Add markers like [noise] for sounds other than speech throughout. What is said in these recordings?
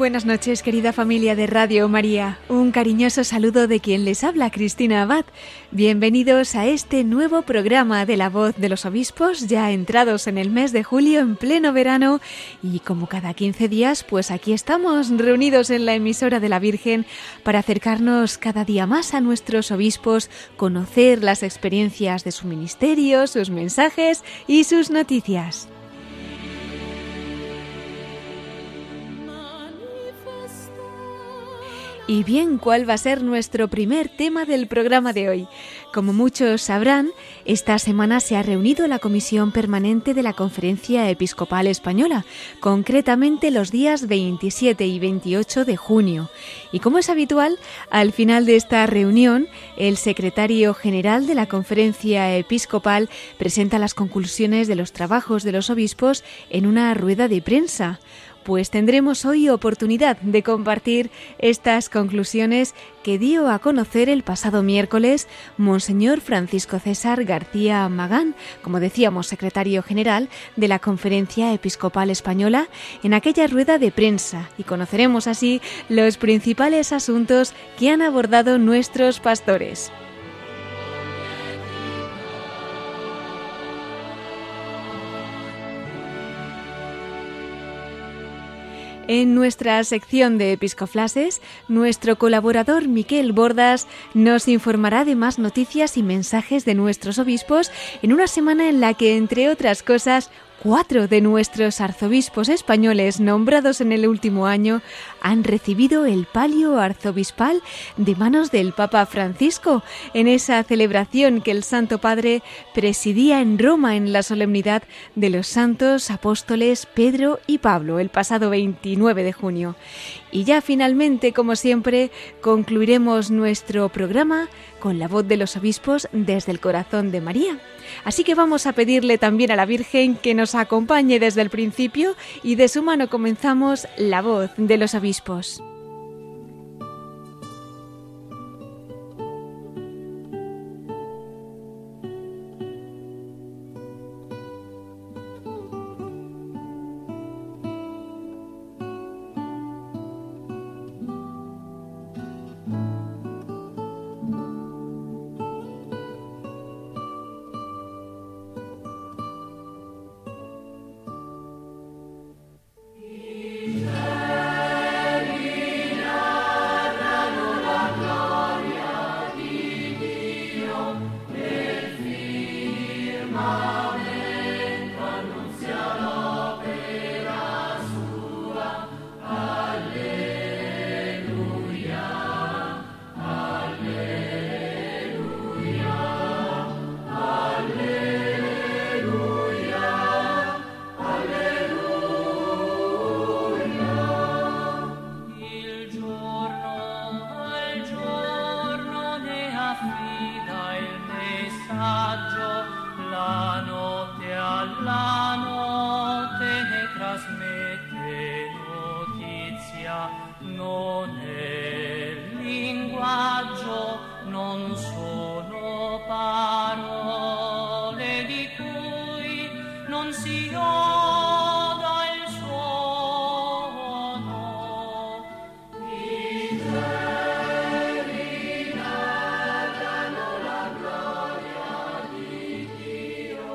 Buenas noches, querida familia de Radio María. Un cariñoso saludo de quien les habla, Cristina Abad. Bienvenidos a este nuevo programa de la voz de los obispos, ya entrados en el mes de julio, en pleno verano. Y como cada 15 días, pues aquí estamos reunidos en la emisora de la Virgen para acercarnos cada día más a nuestros obispos, conocer las experiencias de su ministerio, sus mensajes y sus noticias. Y bien, ¿cuál va a ser nuestro primer tema del programa de hoy? Como muchos sabrán, esta semana se ha reunido la Comisión Permanente de la Conferencia Episcopal Española, concretamente los días 27 y 28 de junio. Y como es habitual, al final de esta reunión, el secretario general de la Conferencia Episcopal presenta las conclusiones de los trabajos de los obispos en una rueda de prensa pues tendremos hoy oportunidad de compartir estas conclusiones que dio a conocer el pasado miércoles Monseñor Francisco César García Magán, como decíamos, secretario general de la Conferencia Episcopal Española, en aquella rueda de prensa y conoceremos así los principales asuntos que han abordado nuestros pastores. En nuestra sección de Episcoflases, nuestro colaborador Miquel Bordas nos informará de más noticias y mensajes de nuestros obispos en una semana en la que, entre otras cosas, Cuatro de nuestros arzobispos españoles nombrados en el último año han recibido el palio arzobispal de manos del Papa Francisco en esa celebración que el Santo Padre presidía en Roma en la solemnidad de los santos apóstoles Pedro y Pablo el pasado 29 de junio. Y ya finalmente, como siempre, concluiremos nuestro programa con la voz de los obispos desde el corazón de María. Así que vamos a pedirle también a la Virgen que nos acompañe desde el principio y de su mano comenzamos la voz de los obispos.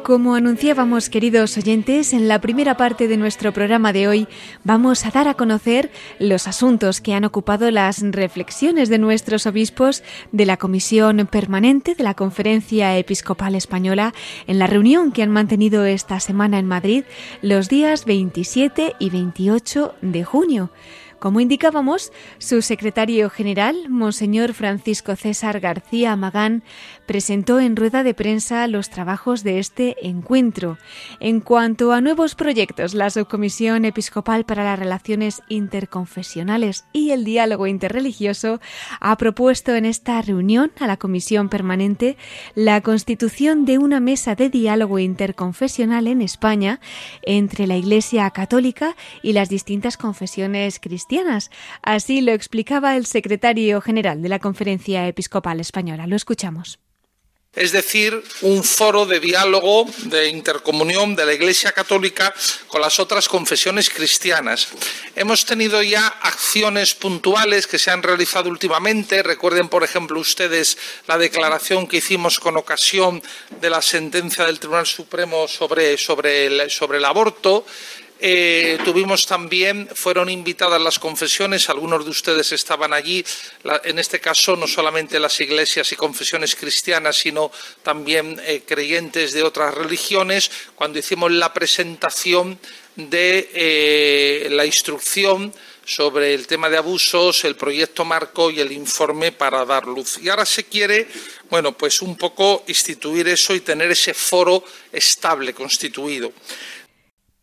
Como anunciábamos, queridos oyentes, en la primera parte de nuestro programa de hoy vamos a dar a conocer los asuntos que han ocupado las reflexiones de nuestros obispos de la Comisión Permanente de la Conferencia Episcopal Española en la reunión que han mantenido esta semana en Madrid los días 27 y 28 de junio. Como indicábamos, su secretario general, Monseñor Francisco César García Magán, presentó en rueda de prensa los trabajos de este encuentro. En cuanto a nuevos proyectos, la Subcomisión Episcopal para las Relaciones Interconfesionales y el Diálogo Interreligioso ha propuesto en esta reunión a la Comisión Permanente la constitución de una mesa de diálogo interconfesional en España entre la Iglesia Católica y las distintas confesiones cristianas. Así lo explicaba el secretario general de la Conferencia Episcopal Española. Lo escuchamos es decir, un foro de diálogo, de intercomunión de la Iglesia Católica con las otras confesiones cristianas. Hemos tenido ya acciones puntuales que se han realizado últimamente. Recuerden, por ejemplo, ustedes la declaración que hicimos con ocasión de la sentencia del Tribunal Supremo sobre, sobre, el, sobre el aborto. Eh, tuvimos también, fueron invitadas las confesiones, algunos de ustedes estaban allí, en este caso no solamente las iglesias y confesiones cristianas, sino también eh, creyentes de otras religiones, cuando hicimos la presentación de eh, la instrucción sobre el tema de abusos, el proyecto marco y el informe para dar luz. Y ahora se quiere, bueno, pues un poco instituir eso y tener ese foro estable, constituido.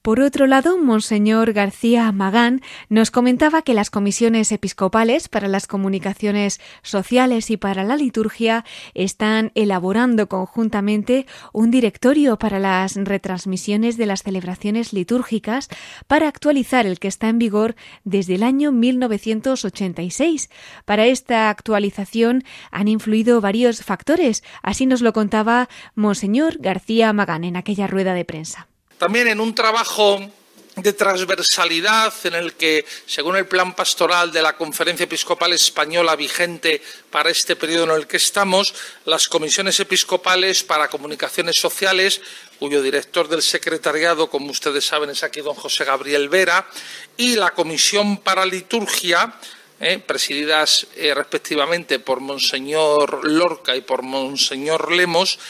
Por otro lado, Monseñor García Magán nos comentaba que las comisiones episcopales para las comunicaciones sociales y para la liturgia están elaborando conjuntamente un directorio para las retransmisiones de las celebraciones litúrgicas para actualizar el que está en vigor desde el año 1986. Para esta actualización han influido varios factores, así nos lo contaba Monseñor García Magán en aquella rueda de prensa. También en un trabajo de transversalidad en el que, según el plan pastoral de la Conferencia Episcopal Española vigente para este periodo en el que estamos, las comisiones episcopales para comunicaciones sociales, cuyo director del secretariado, como ustedes saben, es aquí don José Gabriel Vera, y la Comisión para Liturgia, eh, presididas eh, respectivamente por Monseñor Lorca y por Monseñor Lemos,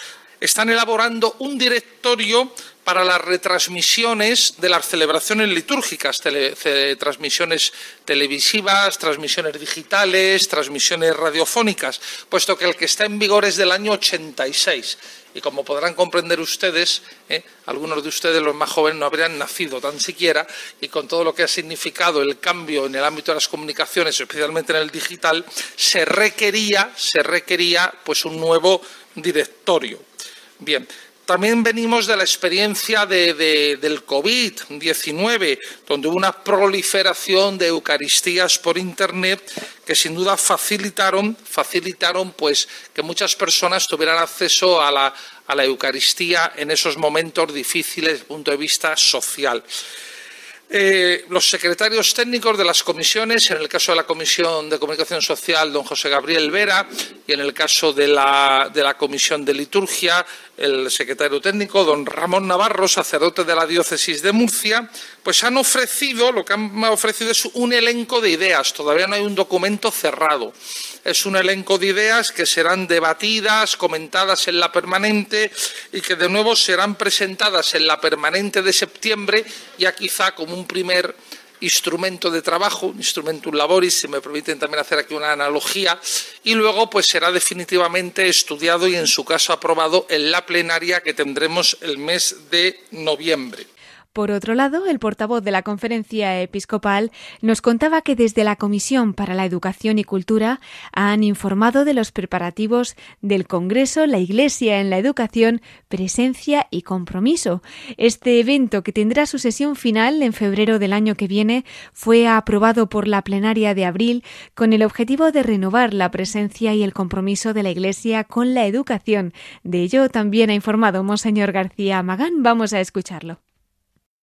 están elaborando un directorio para las retransmisiones de las celebraciones litúrgicas, transmisiones televisivas, transmisiones digitales, transmisiones radiofónicas, puesto que el que está en vigor es del año 86. Y como podrán comprender ustedes, ¿eh? algunos de ustedes, los más jóvenes, no habrían nacido tan siquiera, y con todo lo que ha significado el cambio en el ámbito de las comunicaciones, especialmente en el digital, se requería, se requería pues un nuevo directorio. Bien, también venimos de la experiencia del COVID-19, donde hubo una proliferación de Eucaristías por Internet que sin duda facilitaron, facilitaron pues, que muchas personas tuvieran acceso a la, a la Eucaristía en esos momentos difíciles desde el punto de vista social. Eh, los secretarios técnicos de las comisiones, en el caso de la Comisión de Comunicación Social, don José Gabriel Vera, y en el caso de la, de la Comisión de Liturgia, el secretario técnico, don Ramón Navarro, sacerdote de la Diócesis de Murcia, pues han ofrecido, lo que han ofrecido es un elenco de ideas, todavía no hay un documento cerrado. Es un elenco de ideas que serán debatidas, comentadas en la permanente y que de nuevo serán presentadas en la permanente de septiembre, ya quizá como un primer instrumento de trabajo, un instrumentum laboris, si me permiten también hacer aquí una analogía, y luego pues será definitivamente estudiado y en su caso aprobado en la plenaria que tendremos el mes de noviembre. Por otro lado, el portavoz de la conferencia episcopal nos contaba que desde la Comisión para la Educación y Cultura han informado de los preparativos del Congreso La Iglesia en la Educación, Presencia y Compromiso. Este evento, que tendrá su sesión final en febrero del año que viene, fue aprobado por la plenaria de abril con el objetivo de renovar la presencia y el compromiso de la Iglesia con la educación. De ello también ha informado Monseñor García Magán. Vamos a escucharlo.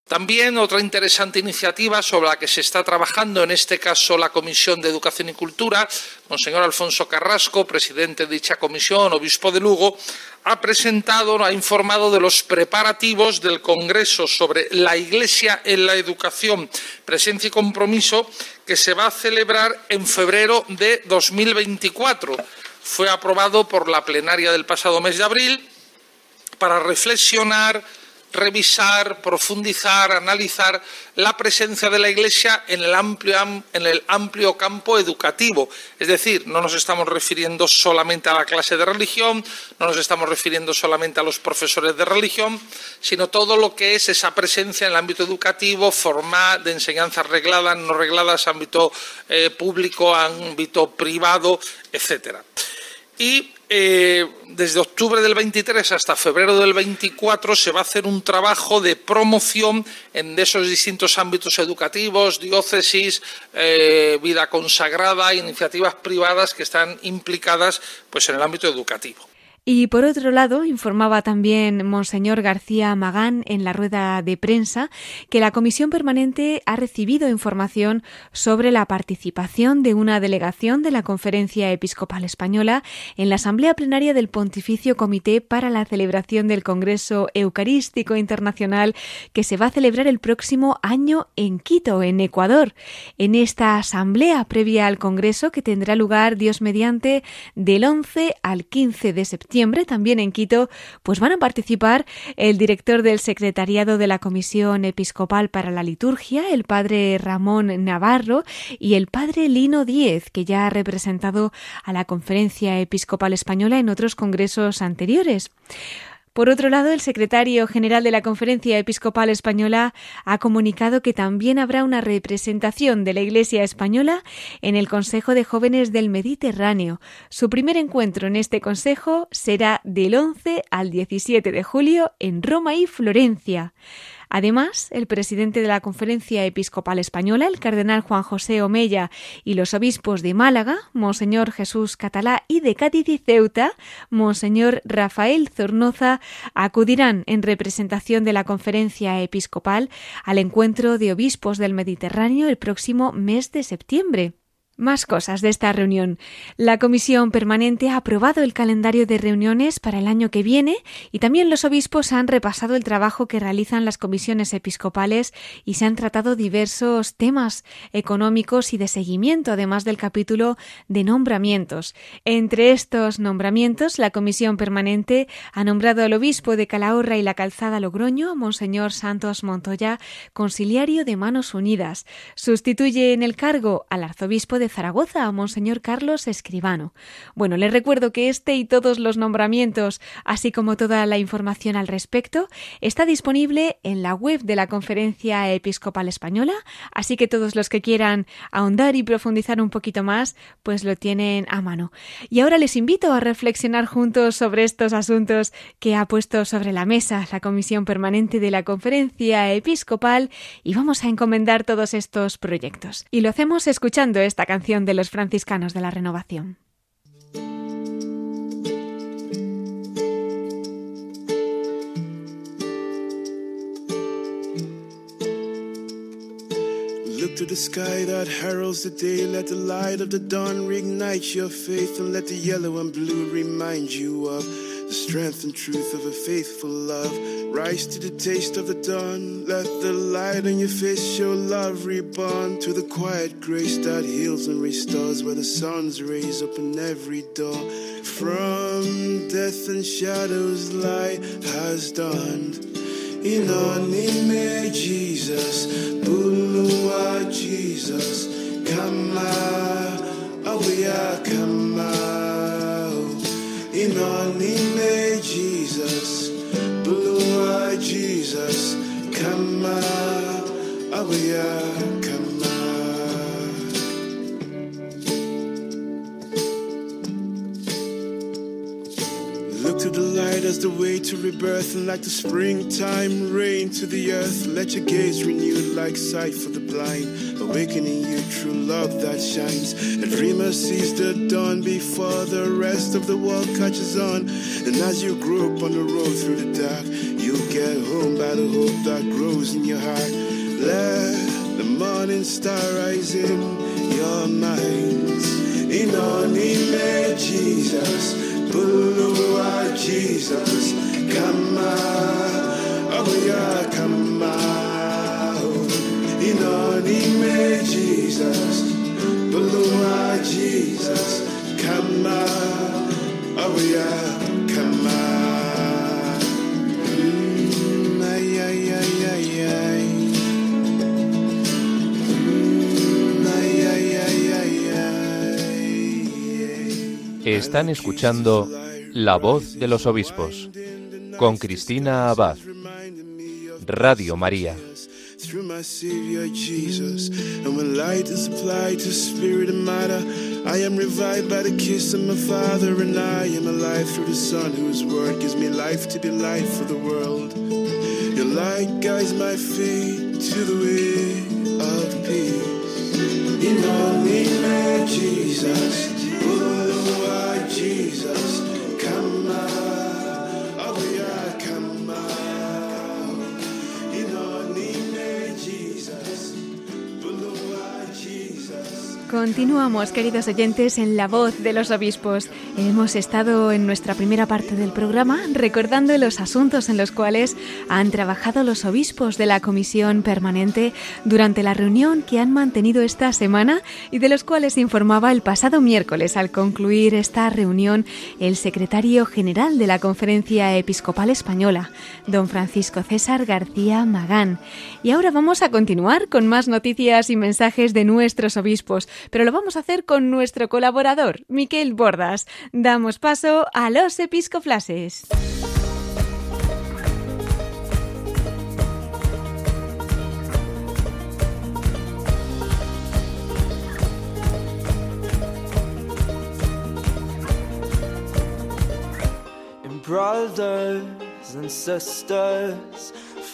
También otra interesante iniciativa sobre la que se está trabajando, en este caso la Comisión de Educación y Cultura, Monseñor Alfonso Carrasco, presidente de dicha comisión, obispo de Lugo, ha presentado, ha informado de los preparativos del Congreso sobre la Iglesia en la educación, presencia y compromiso, que se va a celebrar en febrero de 2024. Fue aprobado por la plenaria del pasado mes de abril para reflexionar revisar, profundizar, analizar la presencia de la Iglesia en el, amplio, en el amplio campo educativo. Es decir, no nos estamos refiriendo solamente a la clase de religión, no nos estamos refiriendo solamente a los profesores de religión, sino todo lo que es esa presencia en el ámbito educativo, formal, de enseñanzas regladas, no regladas, ámbito eh, público, ámbito privado, etcétera. Y eh, desde octubre del 23 hasta febrero del 24 se va a hacer un trabajo de promoción en esos distintos ámbitos educativos, diócesis, eh, vida consagrada, iniciativas privadas que están implicadas pues, en el ámbito educativo. Y por otro lado, informaba también Monseñor García Magán en la rueda de prensa que la Comisión Permanente ha recibido información sobre la participación de una delegación de la Conferencia Episcopal Española en la Asamblea Plenaria del Pontificio Comité para la celebración del Congreso Eucarístico Internacional que se va a celebrar el próximo año en Quito, en Ecuador. En esta asamblea previa al Congreso que tendrá lugar Dios mediante del 11 al 15 de septiembre también en Quito, pues van a participar el director del Secretariado de la Comisión Episcopal para la Liturgia, el padre Ramón Navarro, y el padre Lino Díez, que ya ha representado a la Conferencia Episcopal Española en otros congresos anteriores. Por otro lado, el secretario general de la Conferencia Episcopal Española ha comunicado que también habrá una representación de la Iglesia española en el Consejo de Jóvenes del Mediterráneo. Su primer encuentro en este consejo será del 11 al 17 de julio en Roma y Florencia. Además, el presidente de la Conferencia Episcopal Española, el cardenal Juan José Omella, y los obispos de Málaga, Monseñor Jesús Catalá, y de Cádiz y Ceuta, Monseñor Rafael Zornoza, acudirán en representación de la Conferencia Episcopal al encuentro de obispos del Mediterráneo el próximo mes de septiembre. Más cosas de esta reunión. La Comisión Permanente ha aprobado el calendario de reuniones para el año que viene y también los obispos han repasado el trabajo que realizan las comisiones episcopales y se han tratado diversos temas económicos y de seguimiento, además del capítulo de nombramientos. Entre estos nombramientos, la Comisión Permanente ha nombrado al obispo de Calahorra y la Calzada Logroño, Monseñor Santos Montoya, conciliario de Manos Unidas. Sustituye en el cargo al arzobispo de Zaragoza, a Monseñor Carlos Escribano. Bueno, les recuerdo que este y todos los nombramientos, así como toda la información al respecto, está disponible en la web de la Conferencia Episcopal Española, así que todos los que quieran ahondar y profundizar un poquito más, pues lo tienen a mano. Y ahora les invito a reflexionar juntos sobre estos asuntos que ha puesto sobre la mesa la Comisión Permanente de la Conferencia Episcopal y vamos a encomendar todos estos proyectos. Y lo hacemos escuchando esta canción de los franciscanos de la renovación. Look to the sky that heralds the day. Let the light of the dawn reignite your faith, and let the yellow and blue remind you of the strength and truth of a faithful love. Rise to the taste of the dawn. Let the light on your face show love reborn to the quiet grace that heals and restores where the sun's rays open every door. From death and shadows, light has dawned. In name Jesus, Bulua Jesus, Kama, Awia Kama. In name Jesus, Bulua Jesus, Kama, Awia as the way to rebirth, and like the springtime rain to the earth. Let your gaze renewed like sight for the blind, awakening you true love that shines. A dreamer sees the dawn before the rest of the world catches on. And as you grope on the road through the dark, you'll get home by the hope that grows in your heart. Let the morning star rise in your minds. In our name, Jesus. Bulua Jesus, come out, oh yeah, come out. In our name, Jesus, Bulua Jesus, come out, oh Están escuchando La voz de los obispos con Cristina Abad. Radio María. through my Savior Jesus. And when light is applied to spirit and matter, I am revived by the kiss of my Father, and I am alive through the Son, whose word gives me life to be light for the world. Your light guides my feet to the way of peace. In all name Jesus, oh Lord Jesus, Continuamos, queridos oyentes, en la voz de los obispos. Hemos estado en nuestra primera parte del programa recordando los asuntos en los cuales han trabajado los obispos de la Comisión Permanente durante la reunión que han mantenido esta semana y de los cuales informaba el pasado miércoles al concluir esta reunión el secretario general de la Conferencia Episcopal Española, don Francisco César García Magán. Y ahora vamos a continuar con más noticias y mensajes de nuestros obispos, pero lo vamos a hacer con nuestro colaborador, Miquel Bordas. Damos paso a los episcoflases.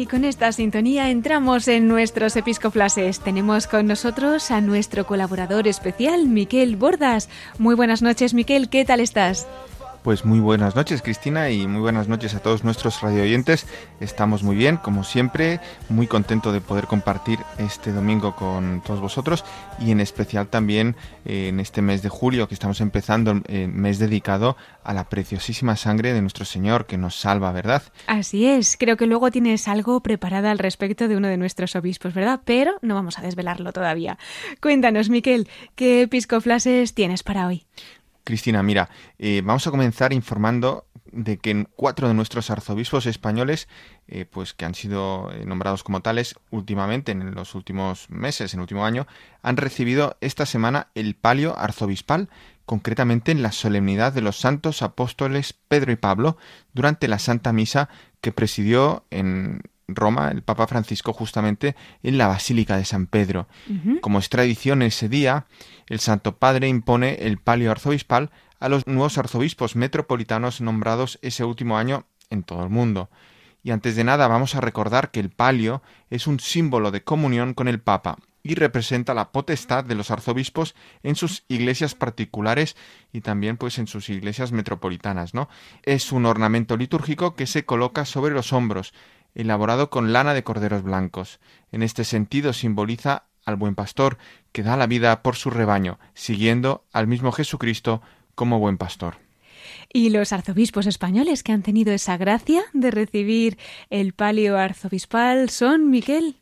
Y con esta sintonía entramos en nuestros episcoflases. Tenemos con nosotros a nuestro colaborador especial, Miquel Bordas. Muy buenas noches, Miquel, ¿qué tal estás? Pues muy buenas noches, Cristina, y muy buenas noches a todos nuestros radioyentes. Estamos muy bien, como siempre, muy contento de poder compartir este domingo con todos vosotros y en especial también eh, en este mes de julio que estamos empezando, eh, mes dedicado a la preciosísima sangre de nuestro Señor que nos salva, ¿verdad? Así es, creo que luego tienes algo preparado al respecto de uno de nuestros obispos, ¿verdad? Pero no vamos a desvelarlo todavía. Cuéntanos, Miquel, ¿qué episcoflases tienes para hoy? Cristina, mira, eh, vamos a comenzar informando de que cuatro de nuestros arzobispos españoles, eh, pues que han sido eh, nombrados como tales últimamente, en los últimos meses, en el último año, han recibido esta semana el palio arzobispal, concretamente en la solemnidad de los santos apóstoles Pedro y Pablo, durante la Santa Misa que presidió en Roma el Papa Francisco justamente en la Basílica de San Pedro. Como es tradición ese día, el Santo Padre impone el palio arzobispal a los nuevos arzobispos metropolitanos nombrados ese último año en todo el mundo. Y antes de nada vamos a recordar que el palio es un símbolo de comunión con el Papa y representa la potestad de los arzobispos en sus iglesias particulares y también pues en sus iglesias metropolitanas, ¿no? Es un ornamento litúrgico que se coloca sobre los hombros, elaborado con lana de corderos blancos. En este sentido simboliza al buen pastor que da la vida por su rebaño, siguiendo al mismo Jesucristo como buen pastor. Y los arzobispos españoles que han tenido esa gracia de recibir el palio arzobispal son, Miquel.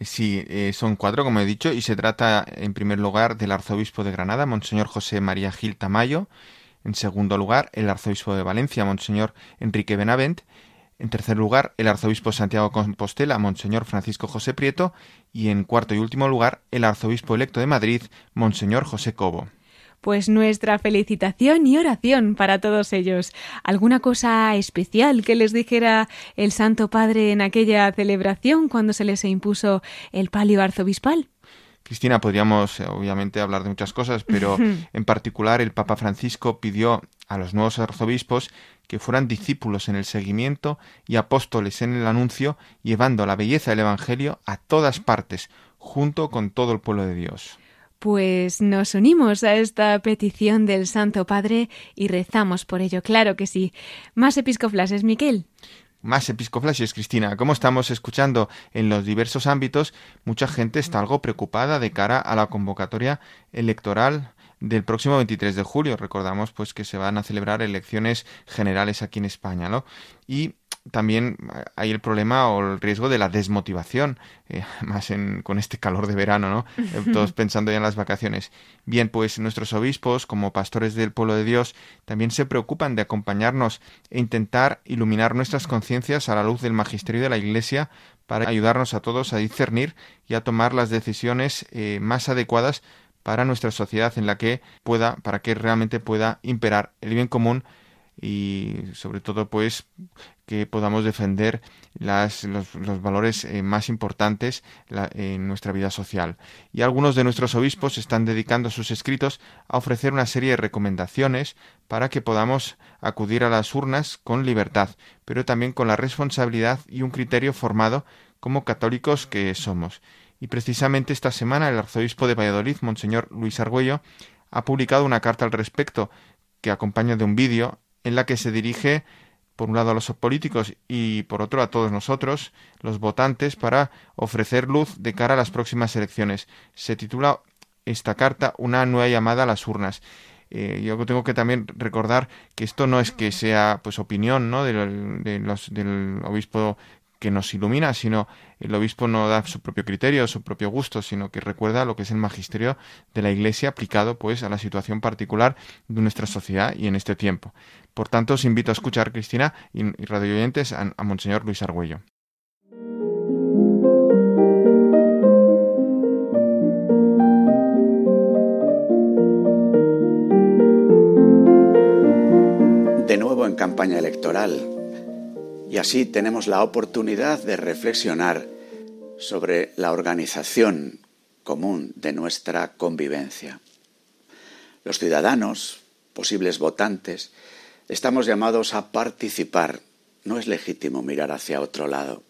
Sí, eh, son cuatro, como he dicho, y se trata en primer lugar del arzobispo de Granada, Monseñor José María Gil Tamayo, en segundo lugar el arzobispo de Valencia, Monseñor Enrique Benavent, en tercer lugar el arzobispo Santiago Compostela, Monseñor Francisco José Prieto, y en cuarto y último lugar el arzobispo electo de Madrid, Monseñor José Cobo. Pues nuestra felicitación y oración para todos ellos. ¿Alguna cosa especial que les dijera el Santo Padre en aquella celebración cuando se les impuso el palio arzobispal? Cristina, podríamos eh, obviamente hablar de muchas cosas, pero [laughs] en particular el Papa Francisco pidió a los nuevos arzobispos que fueran discípulos en el seguimiento y apóstoles en el anuncio, llevando la belleza del Evangelio a todas partes, junto con todo el pueblo de Dios. Pues nos unimos a esta petición del Santo Padre y rezamos por ello, claro que sí. Más episcoflases, Miquel. Más episcoflases, Cristina. Como estamos escuchando en los diversos ámbitos, mucha gente está algo preocupada de cara a la convocatoria electoral del próximo 23 de julio. Recordamos pues que se van a celebrar elecciones generales aquí en España, ¿no? Y también hay el problema o el riesgo de la desmotivación, eh, [laughs] más en, con este calor de verano, ¿no? Eh, [laughs] todos pensando ya en las vacaciones. Bien, pues nuestros obispos, como pastores del pueblo de Dios, también se preocupan de acompañarnos e intentar iluminar nuestras conciencias a la luz del magisterio de la Iglesia para ayudarnos a todos a discernir y a tomar las decisiones eh, más adecuadas para nuestra sociedad en la que pueda, para que realmente pueda imperar el bien común y sobre todo pues que podamos defender las, los, valores eh, más importantes en nuestra vida social. Y algunos de nuestros obispos están dedicando sus escritos a ofrecer una serie de recomendaciones para que podamos acudir a las urnas con libertad, pero también con la responsabilidad y un criterio formado como católicos que somos. Y precisamente esta semana el arzobispo de Valladolid, Monseñor Luis Argüello, ha publicado una carta al respecto que acompaña de un vídeo en la que se dirige por un lado a los políticos y por otro a todos nosotros, los votantes, para ofrecer luz de cara a las próximas elecciones. Se titula esta carta Una nueva llamada a las urnas. Eh, yo tengo que también recordar que esto no es que sea pues opinión ¿no? del, del obispo que nos ilumina, sino el obispo no da su propio criterio, su propio gusto, sino que recuerda lo que es el magisterio de la Iglesia aplicado pues a la situación particular de nuestra sociedad y en este tiempo. Por tanto, os invito a escuchar, Cristina y, radio oyentes, a, a Monseñor Luis Argüello. De nuevo en campaña electoral, y así tenemos la oportunidad de reflexionar sobre la organización común de nuestra convivencia. Los ciudadanos, posibles votantes, estamos llamados a participar. No es legítimo mirar hacia otro lado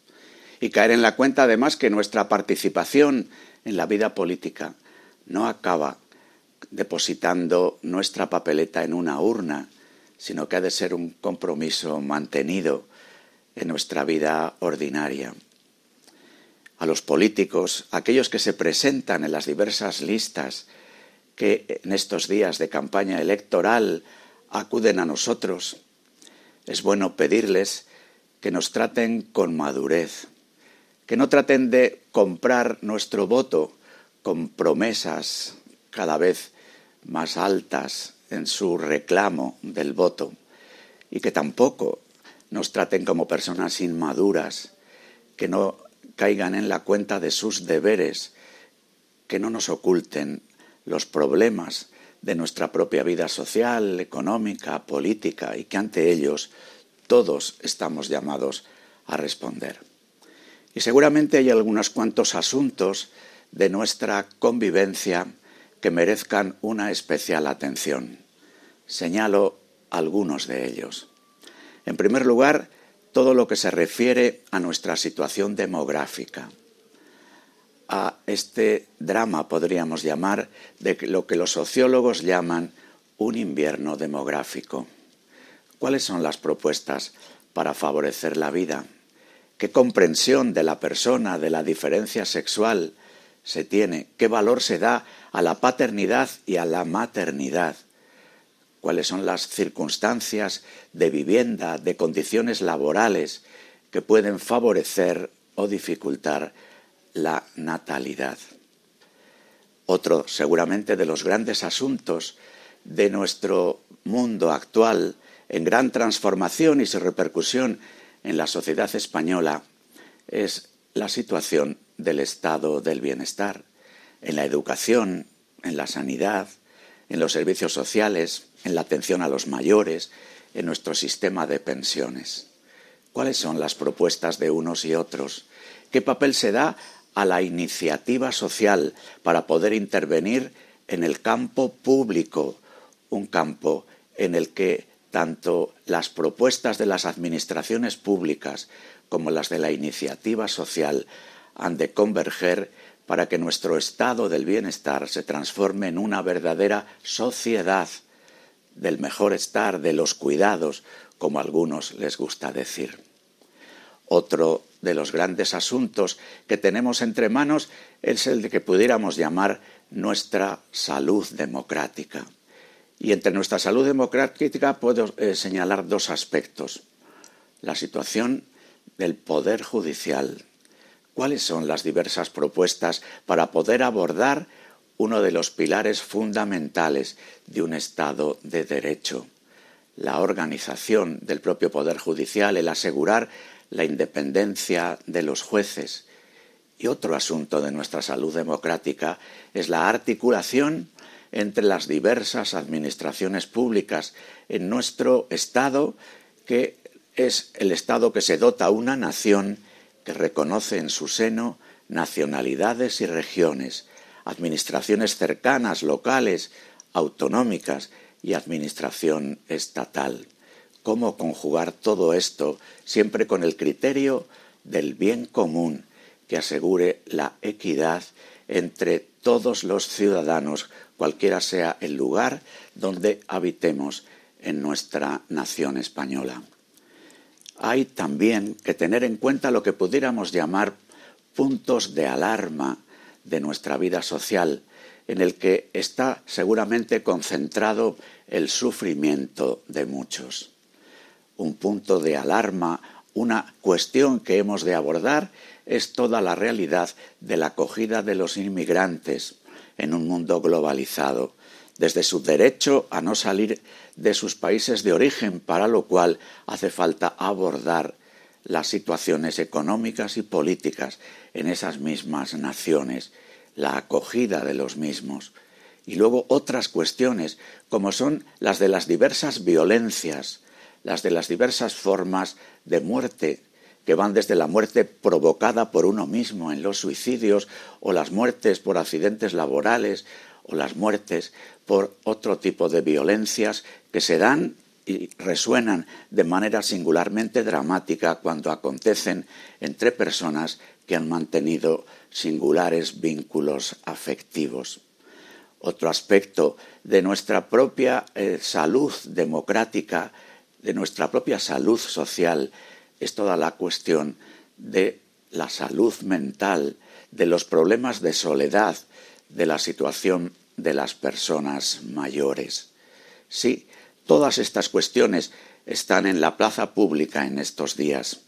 y caer en la cuenta además que nuestra participación en la vida política no acaba depositando nuestra papeleta en una urna, sino que ha de ser un compromiso mantenido en nuestra vida ordinaria. A los políticos, aquellos que se presentan en las diversas listas que en estos días de campaña electoral acuden a nosotros, es bueno pedirles que nos traten con madurez, que no traten de comprar nuestro voto con promesas cada vez más altas en su reclamo del voto y que tampoco nos traten como personas inmaduras, que no caigan en la cuenta de sus deberes, que no nos oculten los problemas de nuestra propia vida social, económica, política, y que ante ellos todos estamos llamados a responder. Y seguramente hay algunos cuantos asuntos de nuestra convivencia que merezcan una especial atención. Señalo algunos de ellos. En primer lugar, todo lo que se refiere a nuestra situación demográfica, a este drama, podríamos llamar, de lo que los sociólogos llaman un invierno demográfico. ¿Cuáles son las propuestas para favorecer la vida? ¿Qué comprensión de la persona, de la diferencia sexual se tiene? ¿Qué valor se da a la paternidad y a la maternidad? Cuáles son las circunstancias de vivienda, de condiciones laborales que pueden favorecer o dificultar la natalidad. Otro, seguramente, de los grandes asuntos de nuestro mundo actual en gran transformación y su repercusión en la sociedad española es la situación del estado del bienestar, en la educación, en la sanidad, en los servicios sociales, en la atención a los mayores, en nuestro sistema de pensiones. ¿Cuáles son las propuestas de unos y otros? ¿Qué papel se da a la iniciativa social para poder intervenir en el campo público, un campo en el que tanto las propuestas de las administraciones públicas como las de la iniciativa social han de converger para que nuestro estado del bienestar se transforme en una verdadera sociedad del mejor estar, de los cuidados, como a algunos les gusta decir. Otro de los grandes asuntos que tenemos entre manos es el de que pudiéramos llamar nuestra salud democrática. Y entre nuestra salud democrática puedo eh, señalar dos aspectos. La situación del Poder Judicial. ¿Cuáles son las diversas propuestas para poder abordar uno de los pilares fundamentales de un Estado de Derecho? La organización del propio Poder Judicial, el asegurar la independencia de los jueces. Y otro asunto de nuestra salud democrática es la articulación entre las diversas administraciones públicas en nuestro Estado, que es el Estado que se dota a una nación que reconoce en su seno nacionalidades y regiones, administraciones cercanas, locales, autonómicas y administración estatal. ¿Cómo conjugar todo esto siempre con el criterio del bien común que asegure la equidad entre todos los ciudadanos, cualquiera sea el lugar donde habitemos en nuestra nación española. Hay también que tener en cuenta lo que pudiéramos llamar puntos de alarma de nuestra vida social, en el que está seguramente concentrado el sufrimiento de muchos. Un punto de alarma, una cuestión que hemos de abordar es toda la realidad de la acogida de los inmigrantes en un mundo globalizado, desde su derecho a no salir de sus países de origen, para lo cual hace falta abordar las situaciones económicas y políticas en esas mismas naciones, la acogida de los mismos. Y luego otras cuestiones, como son las de las diversas violencias, las de las diversas formas de muerte que van desde la muerte provocada por uno mismo en los suicidios o las muertes por accidentes laborales o las muertes por otro tipo de violencias que se dan y resuenan de manera singularmente dramática cuando acontecen entre personas que han mantenido singulares vínculos afectivos. Otro aspecto de nuestra propia eh, salud democrática, de nuestra propia salud social, es toda la cuestión de la salud mental, de los problemas de soledad, de la situación de las personas mayores. Sí, todas estas cuestiones están en la plaza pública en estos días.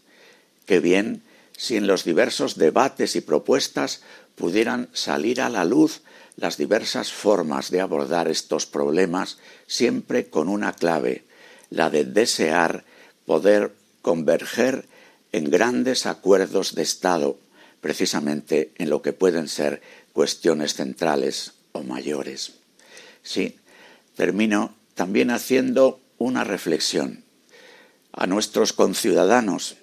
Qué bien si en los diversos debates y propuestas pudieran salir a la luz las diversas formas de abordar estos problemas, siempre con una clave, la de desear poder converger en grandes acuerdos de Estado, precisamente en lo que pueden ser cuestiones centrales o mayores. Sí, termino también haciendo una reflexión. A nuestros conciudadanos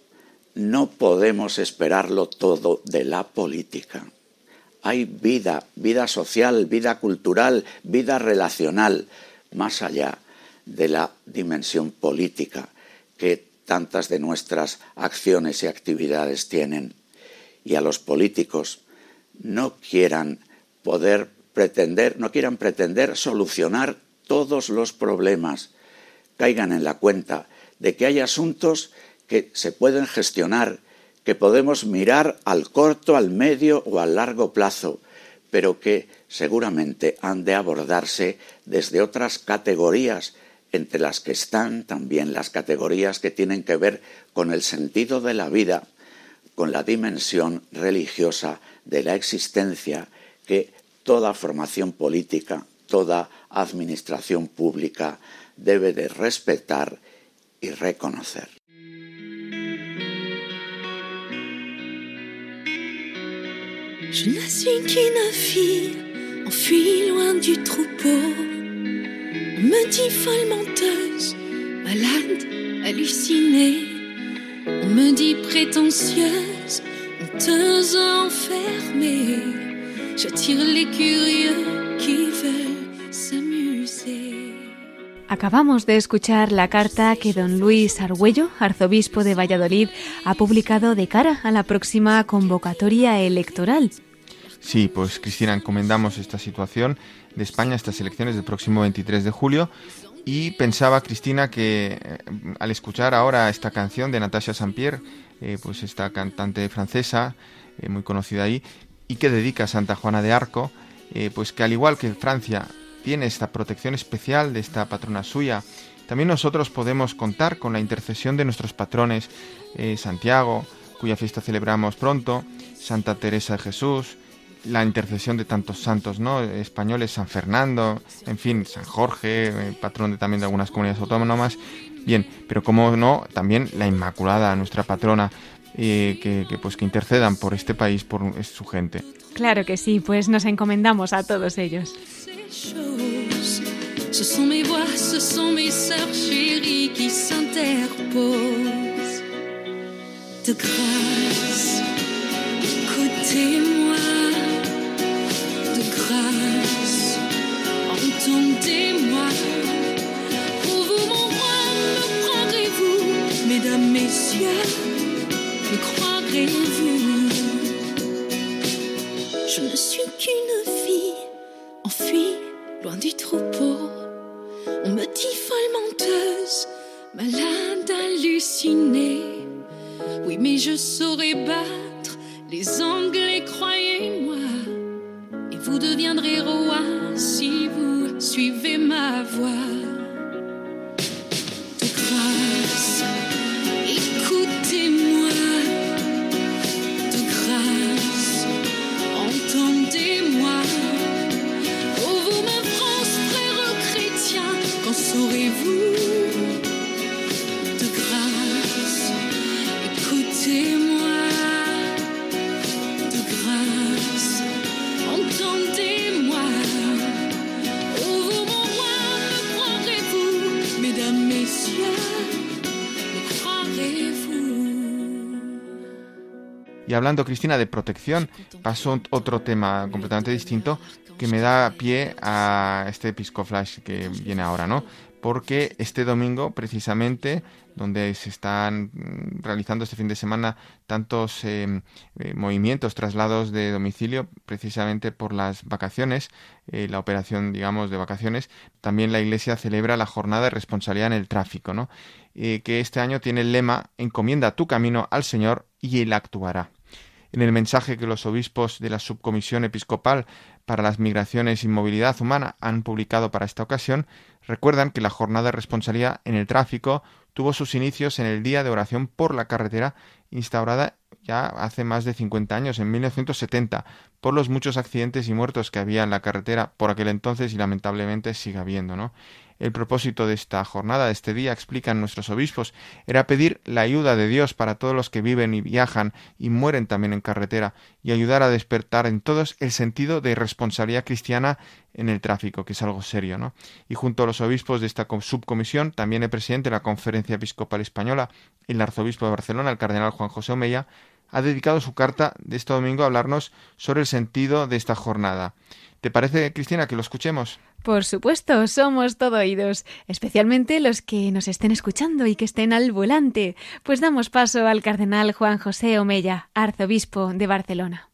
no podemos esperarlo todo de la política. Hay vida, vida social, vida cultural, vida relacional, más allá de la dimensión política que tantas de nuestras acciones y actividades tienen. Y a los políticos no quieran poder pretender, no quieran pretender solucionar todos los problemas, caigan en la cuenta de que hay asuntos que se pueden gestionar, que podemos mirar al corto, al medio o al largo plazo, pero que seguramente han de abordarse desde otras categorías entre las que están también las categorías que tienen que ver con el sentido de la vida, con la dimensión religiosa de la existencia que toda formación política, toda administración pública debe de respetar y reconocer. me dit folle menteuse, malade, hallucinée. On me dit prétentieuse, honteuse, enfermée. J'attire les curieux qui Acabamos de escuchar la carta que don Luis Argüello, arzobispo de Valladolid, ha publicado de cara a la próxima convocatoria electoral. Sí, pues Cristina, encomendamos esta situación de España, estas elecciones del próximo 23 de julio. Y pensaba, Cristina, que eh, al escuchar ahora esta canción de Natasha Sampier, eh, pues esta cantante francesa, eh, muy conocida ahí, y que dedica a Santa Juana de Arco, pues que al igual que Francia tiene esta protección especial de esta patrona suya, también nosotros podemos contar con la intercesión de nuestros patrones, Santiago, cuya fiesta celebramos pronto, Santa Teresa de Jesús, la intercesión de tantos santos ¿no? españoles, San Fernando, en fin, San Jorge, patrón de, también de algunas comunidades autónomas. Bien, pero como no, también la Inmaculada, nuestra patrona, eh, que, pues que intercedan por este país, por su gente. Claro que sí, pues nos encomendamos a todos ellos. Ce sont mes voix, ce sont mes sœurs chéries qui s'interposent. De grâce, écoutez-moi. De grâce, entendez-moi. Pour vous, mon roi, me prendrez-vous, mesdames, messieurs, me croirez-vous? Les Y hablando, Cristina, de protección, paso a otro tema completamente distinto que me da pie a este Episcoflash que viene ahora, ¿no? Porque este domingo, precisamente, donde se están mm, realizando este fin de semana tantos eh, eh, movimientos, traslados de domicilio, precisamente por las vacaciones, eh, la operación, digamos, de vacaciones, también la Iglesia celebra la jornada de responsabilidad en el tráfico, ¿no? Eh, que este año tiene el lema Encomienda tu camino al Señor y Él actuará. En el mensaje que los obispos de la Subcomisión Episcopal para las Migraciones y Movilidad Humana han publicado para esta ocasión, recuerdan que la jornada de responsabilidad en el tráfico tuvo sus inicios en el Día de Oración por la Carretera, instaurada ya hace más de 50 años, en 1970, por los muchos accidentes y muertos que había en la carretera por aquel entonces y lamentablemente sigue habiendo, ¿no? El propósito de esta jornada, de este día, explican nuestros obispos, era pedir la ayuda de Dios para todos los que viven y viajan y mueren también en carretera y ayudar a despertar en todos el sentido de responsabilidad cristiana en el tráfico, que es algo serio, ¿no? Y junto a los obispos de esta subcomisión, también el presidente de la Conferencia Episcopal Española, el arzobispo de Barcelona, el cardenal Juan José Omeya, ha dedicado su carta de este domingo a hablarnos sobre el sentido de esta jornada. ¿Te parece, Cristina, que lo escuchemos? Por supuesto, somos todo oídos, especialmente los que nos estén escuchando y que estén al volante. Pues damos paso al cardenal Juan José Omeya, arzobispo de Barcelona.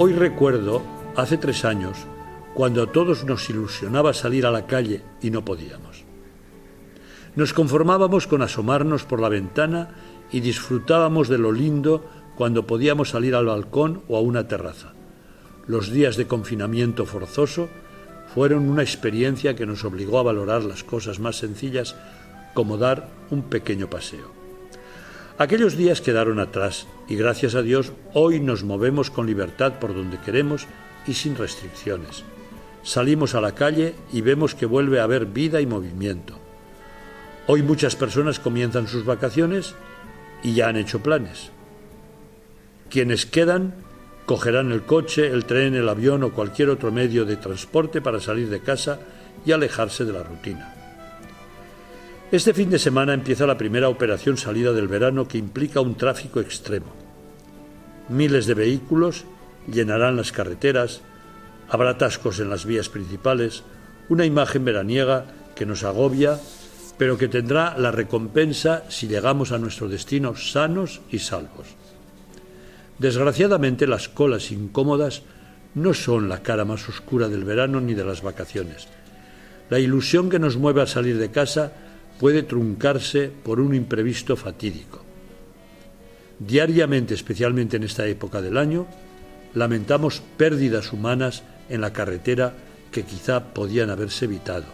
Hoy recuerdo, hace tres años, cuando a todos nos ilusionaba salir a la calle y no podíamos. Nos conformábamos con asomarnos por la ventana y disfrutábamos de lo lindo cuando podíamos salir al balcón o a una terraza. Los días de confinamiento forzoso fueron una experiencia que nos obligó a valorar las cosas más sencillas como dar un pequeño paseo. Aquellos días quedaron atrás y gracias a Dios hoy nos movemos con libertad por donde queremos y sin restricciones. Salimos a la calle y vemos que vuelve a haber vida y movimiento. Hoy muchas personas comienzan sus vacaciones y ya han hecho planes. Quienes quedan cogerán el coche, el tren, el avión o cualquier otro medio de transporte para salir de casa y alejarse de la rutina. Este fin de semana empieza la primera operación salida del verano que implica un tráfico extremo. Miles de vehículos llenarán las carreteras, habrá atascos en las vías principales, una imagen veraniega que nos agobia, pero que tendrá la recompensa si llegamos a nuestro destino sanos y salvos. Desgraciadamente las colas incómodas no son la cara más oscura del verano ni de las vacaciones. La ilusión que nos mueve a salir de casa puede truncarse por un imprevisto fatídico. Diariamente, especialmente en esta época del año, lamentamos pérdidas humanas en la carretera que quizá podían haberse evitado.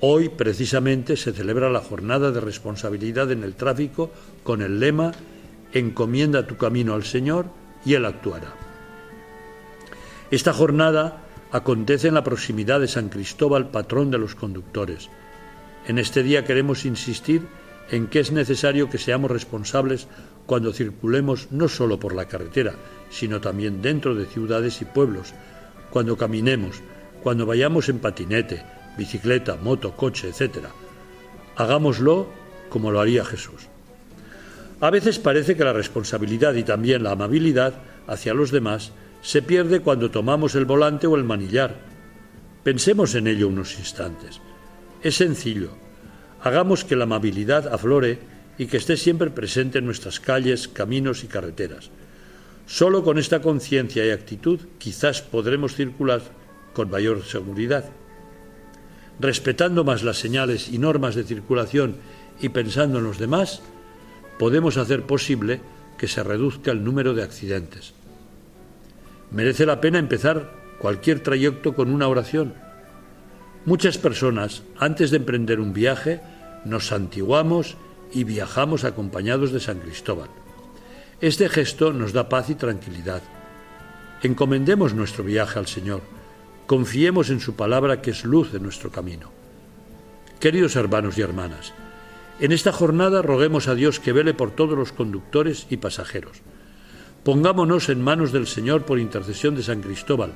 Hoy, precisamente, se celebra la jornada de responsabilidad en el tráfico con el lema Encomienda tu camino al Señor y Él actuará. Esta jornada acontece en la proximidad de San Cristóbal, patrón de los conductores. En este día queremos insistir en que es necesario que seamos responsables cuando circulemos no solo por la carretera, sino también dentro de ciudades y pueblos, cuando caminemos, cuando vayamos en patinete, bicicleta, moto, coche, etc. Hagámoslo como lo haría Jesús. A veces parece que la responsabilidad y también la amabilidad hacia los demás se pierde cuando tomamos el volante o el manillar. Pensemos en ello unos instantes. Es sencillo. Hagamos que la amabilidad aflore y que esté siempre presente en nuestras calles, caminos y carreteras. Solo con esta conciencia y actitud quizás podremos circular con mayor seguridad. Respetando más las señales y normas de circulación y pensando en los demás, podemos hacer posible que se reduzca el número de accidentes. Merece la pena empezar cualquier trayecto con una oración. Muchas personas, antes de emprender un viaje, nos santiguamos y viajamos acompañados de San Cristóbal. Este gesto nos da paz y tranquilidad. Encomendemos nuestro viaje al Señor. Confiemos en su palabra que es luz de nuestro camino. Queridos hermanos y hermanas, en esta jornada roguemos a Dios que vele por todos los conductores y pasajeros. Pongámonos en manos del Señor por intercesión de San Cristóbal,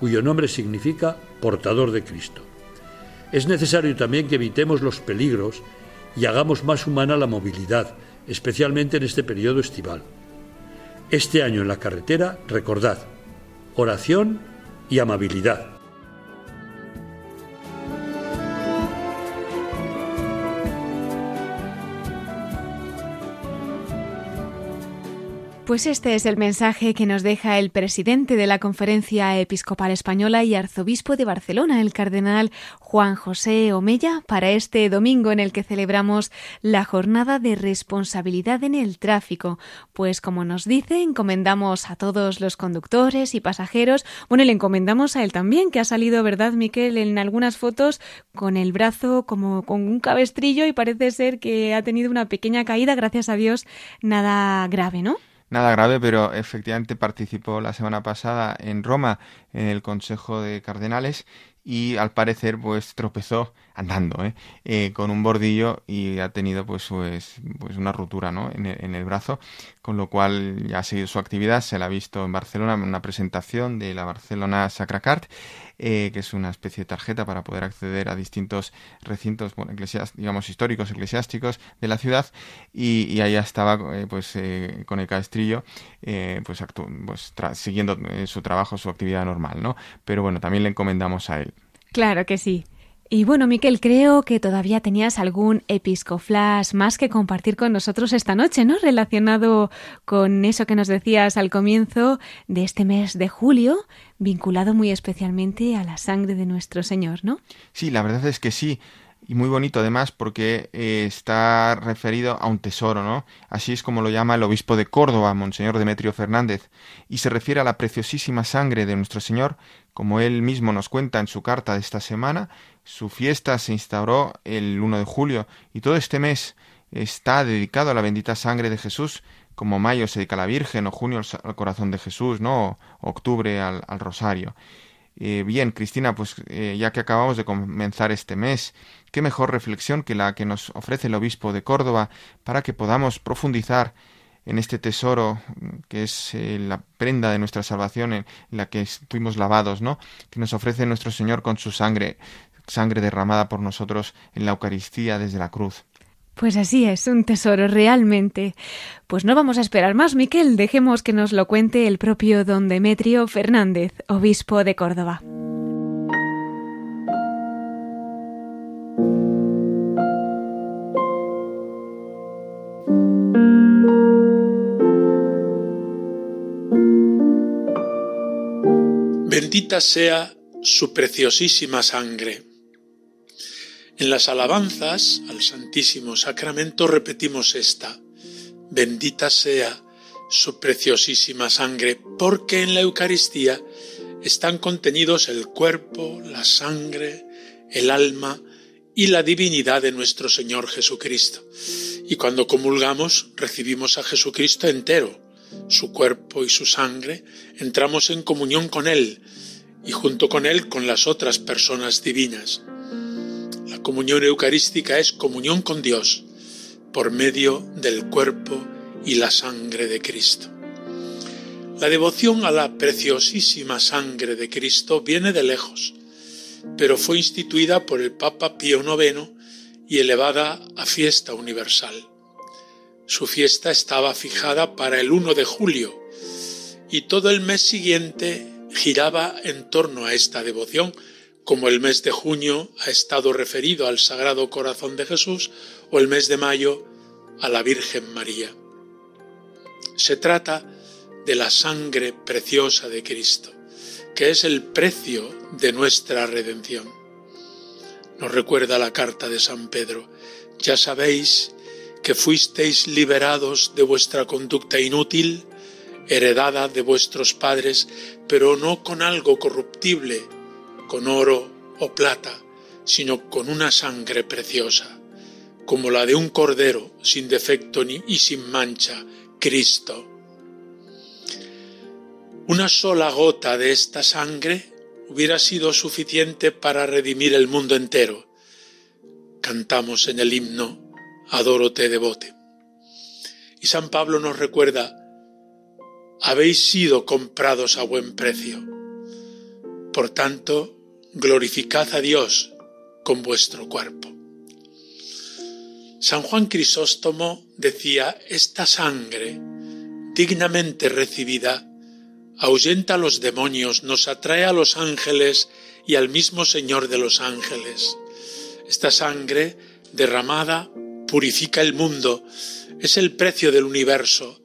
cuyo nombre significa portador de Cristo. Es necesario también que evitemos los peligros y hagamos más humana la movilidad, especialmente en este periodo estival. Este año en la carretera, recordad, oración y amabilidad. Pues este es el mensaje que nos deja el presidente de la Conferencia Episcopal Española y arzobispo de Barcelona, el cardenal Juan José Omella, para este domingo en el que celebramos la jornada de responsabilidad en el tráfico. Pues como nos dice, encomendamos a todos los conductores y pasajeros, bueno, le encomendamos a él también, que ha salido, ¿verdad, Miquel, en algunas fotos con el brazo como con un cabestrillo y parece ser que ha tenido una pequeña caída, gracias a Dios, nada grave, ¿no? Nada grave, pero efectivamente participó la semana pasada en Roma en el Consejo de Cardenales y al parecer pues tropezó andando ¿eh? Eh, con un bordillo y ha tenido pues pues, pues una ruptura en, el, brazo con lo cual ya ha seguido su actividad se la ha visto en Barcelona en una presentación de la Barcelona Sacracart eh, que es una especie de tarjeta para poder acceder a distintos recintos digamos históricos eclesiásticos de la ciudad y, y allá estaba eh, pues eh, con el cabestrillo pues, pues siguiendo su trabajo su actividad normal no pero bueno también le encomendamos a él Claro que sí. Y bueno, Miquel, creo que todavía tenías algún episcoflash más que compartir con nosotros esta noche, ¿no? Relacionado con eso que nos decías al comienzo de este mes de julio, vinculado muy especialmente a la sangre de nuestro Señor, ¿no? Sí, la verdad es que sí. Y muy bonito además porque eh, está referido a un tesoro, ¿no? Así es como lo llama el obispo de Córdoba, Monseñor Demetrio Fernández, y se refiere a la preciosísima sangre de nuestro Señor, como él mismo nos cuenta en su carta de esta semana, su fiesta se instauró el 1 de julio y todo este mes está dedicado a la bendita sangre de Jesús, como mayo se dedica a la Virgen o junio al corazón de Jesús, ¿no? O octubre al, rosario. Eh, bien, Cristina, pues eh, ya que acabamos de comenzar este mes, qué mejor reflexión que la que nos ofrece el obispo de Córdoba para que podamos profundizar en este tesoro que es eh, la prenda de nuestra salvación en la que fuimos lavados, ¿no? Que nos ofrece nuestro Señor con su sangre, sangre derramada por nosotros en la Eucaristía desde la cruz. Pues así es, un tesoro realmente. Pues no vamos a esperar más, Miquel, dejemos que nos lo cuente el propio don Demetrio Fernández, obispo de Córdoba. Bendita sea su preciosísima sangre. En las alabanzas al Santísimo Sacramento repetimos esta, bendita sea su preciosísima sangre, porque en la Eucaristía están contenidos el cuerpo, la sangre, el alma y la divinidad de nuestro Señor Jesucristo. Y cuando comulgamos recibimos a Jesucristo entero, su cuerpo y su sangre, entramos en comunión con Él y junto con Él con las otras personas divinas. La comunión eucarística es comunión con Dios por medio del cuerpo y la sangre de Cristo. La devoción a la preciosísima sangre de Cristo viene de lejos, pero fue instituida por el Papa Pío IX y elevada a fiesta universal. Su fiesta estaba fijada para el 1 de julio y todo el mes siguiente giraba en torno a esta devoción, como el mes de junio ha estado referido al Sagrado Corazón de Jesús o el mes de mayo a la Virgen María. Se trata de la sangre preciosa de Cristo, que es el precio de nuestra redención. Nos recuerda la carta de San Pedro, ya sabéis que fuisteis liberados de vuestra conducta inútil, heredada de vuestros padres, pero no con algo corruptible, con oro o plata, sino con una sangre preciosa, como la de un cordero sin defecto ni y sin mancha, Cristo. Una sola gota de esta sangre hubiera sido suficiente para redimir el mundo entero. Cantamos en el himno Adoro te devote. Y San Pablo nos recuerda, habéis sido comprados a buen precio. Por tanto, glorificad a Dios con vuestro cuerpo. San Juan Crisóstomo decía, esta sangre, dignamente recibida, ahuyenta a los demonios, nos atrae a los ángeles y al mismo Señor de los ángeles. Esta sangre derramada purifica el mundo, es el precio del universo,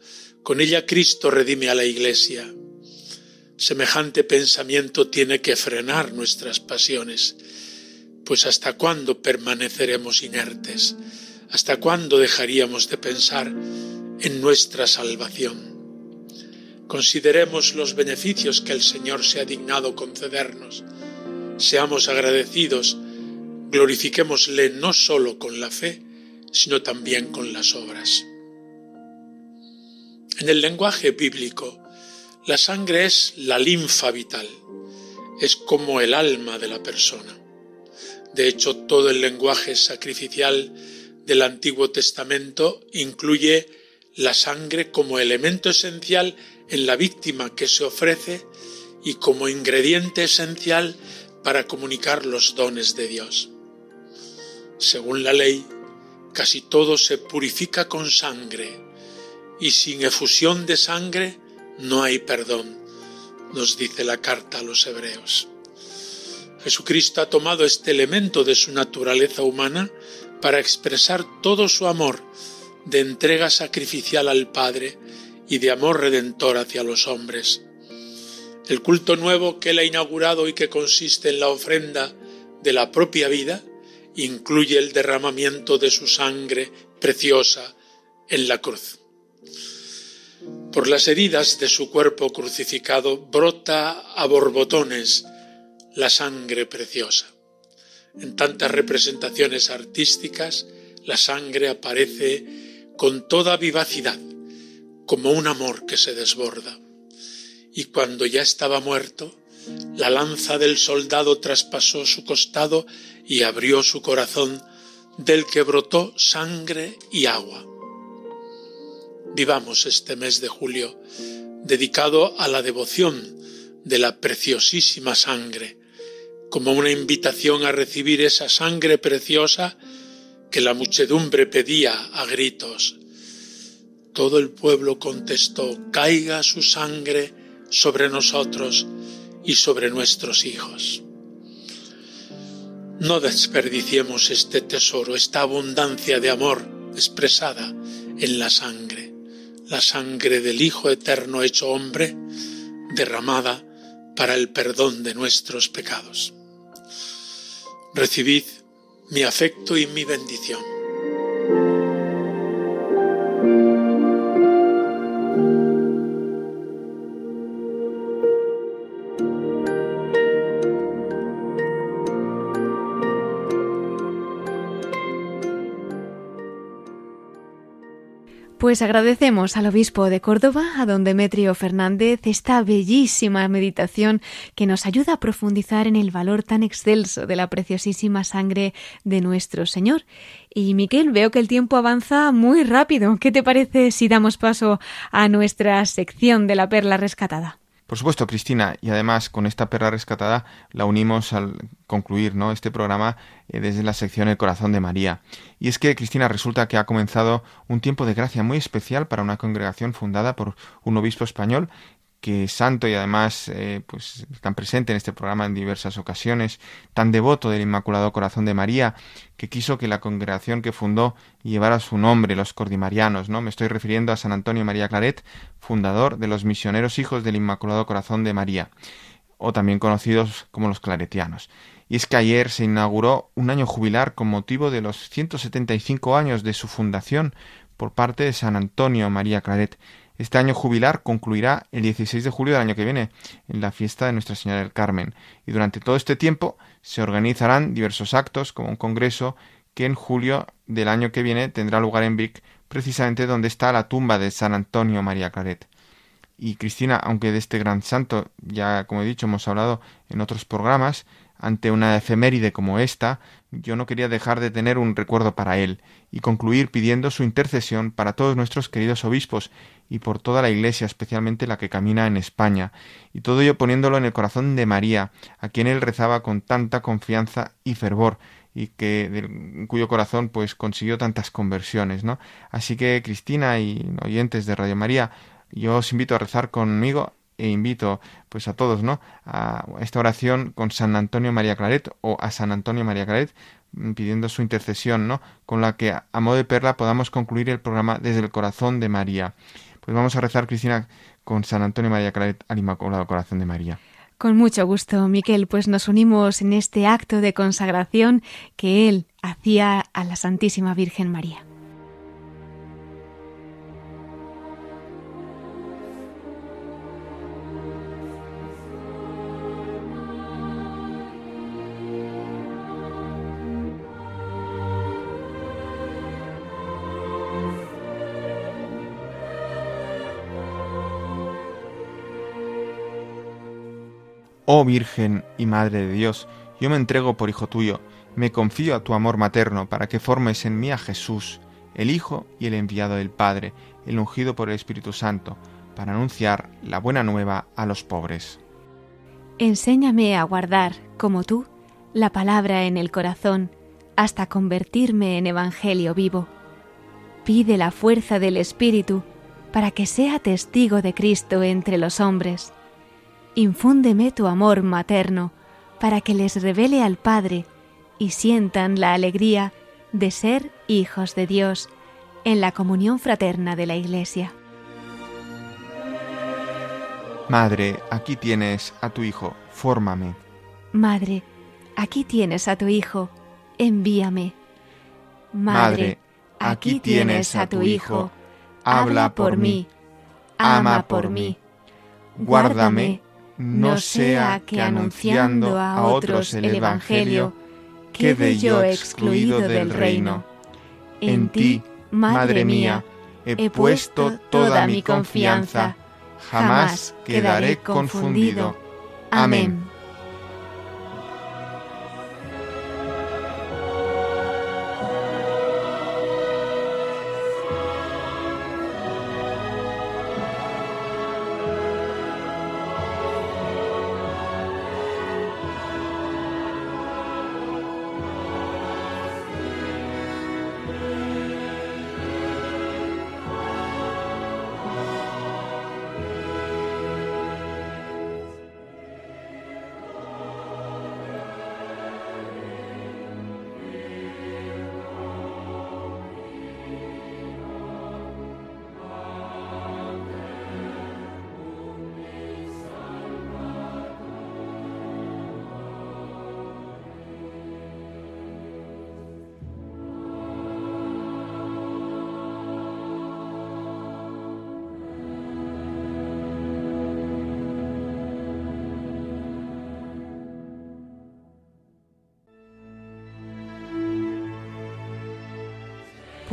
con ella Cristo redime a la Iglesia. Semejante pensamiento tiene que frenar nuestras pasiones, pues ¿hasta cuándo permaneceremos inertes? ¿Hasta cuándo dejaríamos de pensar en nuestra salvación? Consideremos los beneficios que el Señor se ha dignado concedernos. Seamos agradecidos, glorifiquémosle no solo con la fe, sino también con las obras. En el lenguaje bíblico, la sangre es la linfa vital, es como el alma de la persona. De hecho, todo el lenguaje sacrificial del Antiguo Testamento incluye la sangre como elemento esencial en la víctima que se ofrece y como ingrediente esencial para comunicar los dones de Dios. Según la ley, casi todo se purifica con sangre y sin efusión de sangre no hay perdón, nos dice la carta a los hebreos. Jesucristo ha tomado este elemento de su naturaleza humana para expresar todo su amor de entrega sacrificial al Padre y de amor redentor hacia los hombres. El culto nuevo que él ha inaugurado y que consiste en la ofrenda de la propia vida incluye el derramamiento de su sangre preciosa en la cruz. Por las heridas de su cuerpo crucificado brota a borbotones la sangre preciosa. En tantas representaciones artísticas, la sangre aparece con toda vivacidad, como un amor que se desborda. Y cuando ya estaba muerto, la lanza del soldado traspasó su costado y abrió su corazón, del que brotó sangre y agua. Vivamos este mes de julio dedicado a la devoción de la preciosísima sangre, como una invitación a recibir esa sangre preciosa que la muchedumbre pedía a gritos. Todo el pueblo contestó, caiga su sangre sobre nosotros y sobre nuestros hijos. No desperdiciemos este tesoro, esta abundancia de amor expresada en la sangre, la sangre del Hijo Eterno hecho hombre, derramada para el perdón de nuestros pecados. Recibid mi afecto y mi bendición. Pues agradecemos al obispo de Córdoba, a don Demetrio Fernández, esta bellísima meditación que nos ayuda a profundizar en el valor tan excelso de la preciosísima sangre de nuestro Señor. Y Miquel, veo que el tiempo avanza muy rápido. ¿Qué te parece si damos paso a nuestra sección de la perla rescatada? Por supuesto, Cristina, y además con esta perra rescatada la unimos al concluir ¿no? este programa eh, desde la sección El Corazón de María. Y es que, Cristina, resulta que ha comenzado un tiempo de gracia muy especial para una congregación fundada por un obispo español que santo y además eh, pues tan presente en este programa en diversas ocasiones, tan devoto del Inmaculado Corazón de María, que quiso que la congregación que fundó llevara su nombre, los cordimarianos, ¿no? Me estoy refiriendo a San Antonio María Claret, fundador de los misioneros hijos del Inmaculado Corazón de María, o también conocidos como los claretianos. Y es que ayer se inauguró un año jubilar con motivo de los 175 años de su fundación por parte de San Antonio María Claret, este año jubilar concluirá el 16 de julio del año que viene, en la fiesta de Nuestra Señora del Carmen, y durante todo este tiempo se organizarán diversos actos, como un congreso que en julio del año que viene tendrá lugar en Vic, precisamente donde está la tumba de San Antonio María Claret. Y Cristina, aunque de este gran santo ya, como he dicho, hemos hablado en otros programas, ante una efeméride como esta, yo no quería dejar de tener un recuerdo para él y concluir pidiendo su intercesión para todos nuestros queridos obispos y por toda la Iglesia, especialmente la que camina en España, y todo ello poniéndolo en el corazón de María, a quien él rezaba con tanta confianza y fervor, y que de cuyo corazón pues consiguió tantas conversiones, ¿no? Así que Cristina y oyentes de Radio María, yo os invito a rezar conmigo e invito pues a todos, ¿no? a esta oración con San Antonio María Claret o a San Antonio María Claret pidiendo su intercesión, ¿no? Con la que a modo de perla podamos concluir el programa desde el corazón de María. Pues vamos a rezar, Cristina, con San Antonio María Claret al Inmaculado Corazón de María. Con mucho gusto, Miquel, pues nos unimos en este acto de consagración que él hacía a la Santísima Virgen María. Oh Virgen y Madre de Dios, yo me entrego por Hijo tuyo, me confío a tu amor materno para que formes en mí a Jesús, el Hijo y el enviado del Padre, el ungido por el Espíritu Santo, para anunciar la buena nueva a los pobres. Enséñame a guardar, como tú, la palabra en el corazón, hasta convertirme en Evangelio vivo. Pide la fuerza del Espíritu para que sea testigo de Cristo entre los hombres infúndeme tu amor materno, para que les revele al Padre y sientan la alegría de ser hijos de Dios en la comunión fraterna de la Iglesia. Madre, aquí tienes a tu Hijo, fórmame. Madre, aquí tienes a tu Hijo, envíame. Madre, aquí tienes a tu Hijo, habla por mí, ama por mí, guárdame no sea que anunciando a otros el Evangelio, quede yo excluido del reino. En ti, Madre mía, he puesto toda mi confianza, jamás quedaré confundido. Amén.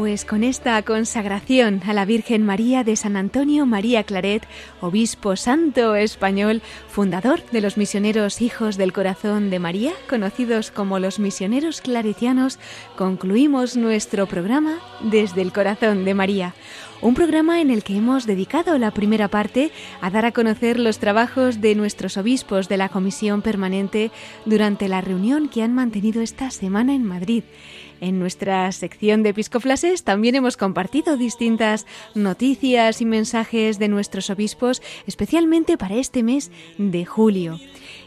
Pues con esta consagración a la Virgen María de San Antonio María Claret, obispo santo español, fundador de los misioneros Hijos del Corazón de María, conocidos como los misioneros claretianos, concluimos nuestro programa desde el Corazón de María. Un programa en el que hemos dedicado la primera parte a dar a conocer los trabajos de nuestros obispos de la Comisión Permanente durante la reunión que han mantenido esta semana en Madrid. En nuestra sección de Episcoflases también hemos compartido distintas noticias y mensajes de nuestros obispos, especialmente para este mes de julio.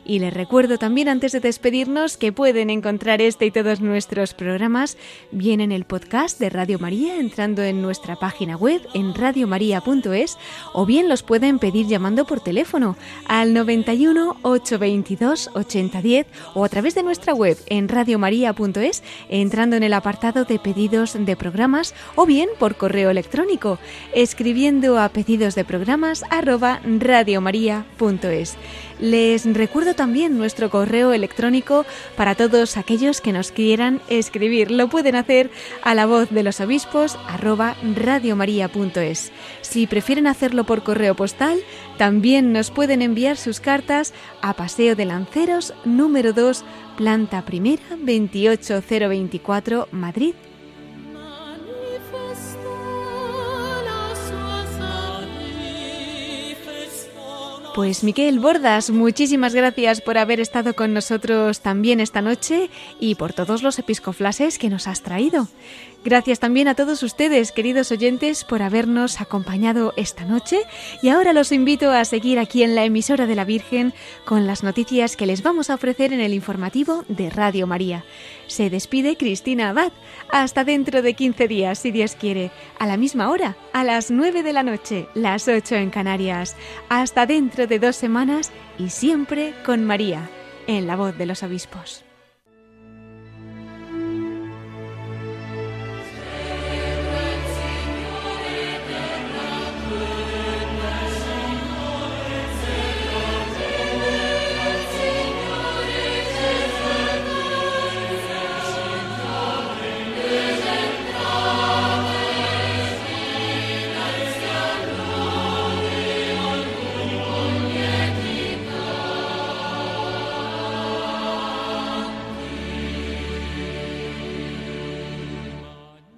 Y les recuerdo también antes de despedirnos que pueden encontrar este y todos nuestros programas bien en el podcast de Radio María entrando en nuestra página web en radiomaria.es o bien los pueden pedir llamando por teléfono al 91 822 8010 o a través de nuestra web en radiomaria.es entrando en el apartado de pedidos de programas o bien por correo electrónico escribiendo a pedidos de programas arroba radiomaria.es. Les recuerdo también nuestro correo electrónico para todos aquellos que nos quieran escribir. Lo pueden hacer a la voz de los obispos radiomaria.es. Si prefieren hacerlo por correo postal, también nos pueden enviar sus cartas a Paseo de Lanceros número 2, planta primera 28024, Madrid Pues Miquel Bordas, muchísimas gracias por haber estado con nosotros también esta noche y por todos los episcoflases que nos has traído. Gracias también a todos ustedes, queridos oyentes, por habernos acompañado esta noche y ahora los invito a seguir aquí en la emisora de la Virgen con las noticias que les vamos a ofrecer en el informativo de Radio María. Se despide Cristina Abad. Hasta dentro de 15 días, si Dios quiere, a la misma hora, a las 9 de la noche, las 8 en Canarias. Hasta dentro de dos semanas y siempre con María, en la voz de los obispos.